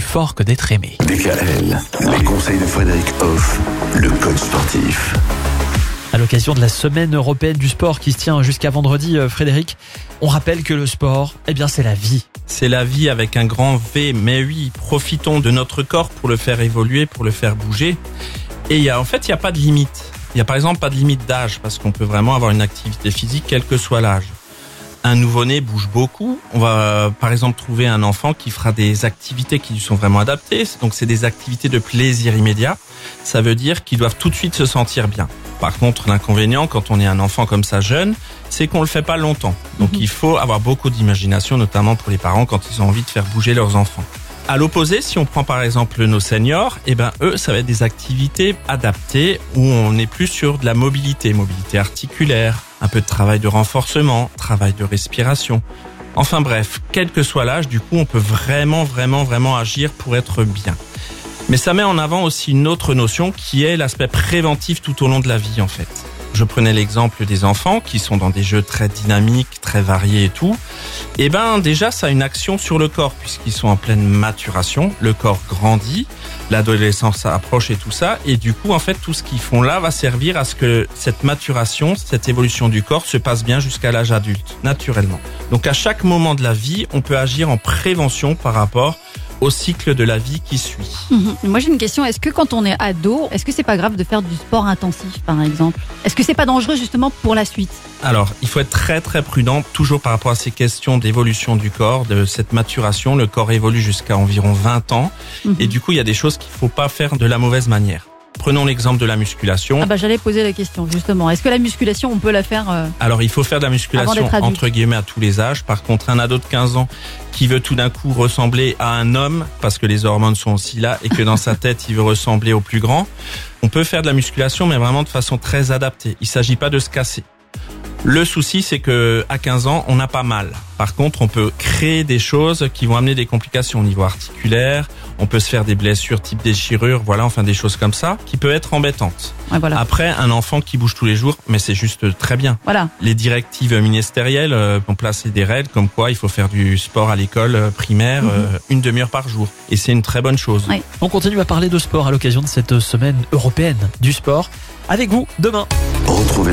plus fort que d'être aimé. DKL, les conseils de Frédéric Hoff, le coach sportif. À l'occasion de la semaine européenne du sport qui se tient jusqu'à vendredi, euh, Frédéric, on rappelle que le sport, eh bien, c'est la vie. C'est la vie avec un grand V, mais oui, profitons de notre corps pour le faire évoluer, pour le faire bouger. Et il y a, en fait, il n'y a pas de limite. Il n'y a par exemple pas de limite d'âge parce qu'on peut vraiment avoir une activité physique quel que soit l'âge. Un nouveau-né bouge beaucoup. On va par exemple trouver un enfant qui fera des activités qui lui sont vraiment adaptées. Donc c'est des activités de plaisir immédiat. Ça veut dire qu'ils doivent tout de suite se sentir bien. Par contre, l'inconvénient quand on est un enfant comme ça jeune, c'est qu'on le fait pas longtemps. Donc il faut avoir beaucoup d'imagination, notamment pour les parents quand ils ont envie de faire bouger leurs enfants. À l'opposé, si on prend par exemple nos seniors, eh ben eux, ça va être des activités adaptées où on est plus sur de la mobilité, mobilité articulaire, un peu de travail de renforcement, travail de respiration. Enfin bref, quel que soit l'âge, du coup, on peut vraiment, vraiment, vraiment agir pour être bien. Mais ça met en avant aussi une autre notion qui est l'aspect préventif tout au long de la vie en fait. Je prenais l'exemple des enfants qui sont dans des jeux très dynamiques, très variés et tout. Et ben déjà ça a une action sur le corps puisqu'ils sont en pleine maturation, le corps grandit, l'adolescence approche et tout ça et du coup en fait tout ce qu'ils font là va servir à ce que cette maturation, cette évolution du corps se passe bien jusqu'à l'âge adulte naturellement. Donc à chaque moment de la vie, on peut agir en prévention par rapport au cycle de la vie qui suit. Mhm. Moi j'ai une question, est-ce que quand on est ado, est-ce que c'est pas grave de faire du sport intensif par exemple? Est-ce que c'est pas dangereux justement pour la suite? Alors, il faut être très très prudent toujours par rapport à ces questions d'évolution du corps, de cette maturation. Le corps évolue jusqu'à environ 20 ans Mhm. et du coup, il y a des choses qu'il faut pas faire de la mauvaise manière. Prenons l'exemple de la musculation. Ah bah j'allais poser la question justement. Est-ce que la musculation on peut la faire euh, Alors, il faut faire de la musculation entre guillemets à tous les âges. Par contre, un ado de 15 ans qui veut tout d'un coup ressembler à un homme parce que les hormones sont aussi là et que dans sa tête, il veut ressembler au plus grand, on peut faire de la musculation mais vraiment de façon très adaptée. Il s'agit pas de se casser. Le souci, c'est que à 15 ans, on n'a pas mal. Par contre, on peut créer des choses qui vont amener des complications au niveau articulaire. On peut se faire des blessures type déchirure, voilà, enfin des choses comme ça, qui peuvent être embêtantes. ouais, voilà. Après, un enfant qui bouge tous les jours, mais c'est juste très bien Voilà. les directives ministérielles euh, ont placé des règles comme quoi il faut faire du sport à l'école euh, primaire Mhm. euh, une demi-heure par jour. Et c'est une très bonne chose. Ouais. On continue à parler de sport à l'occasion de cette semaine européenne du sport. Avec vous demain. Retrouvez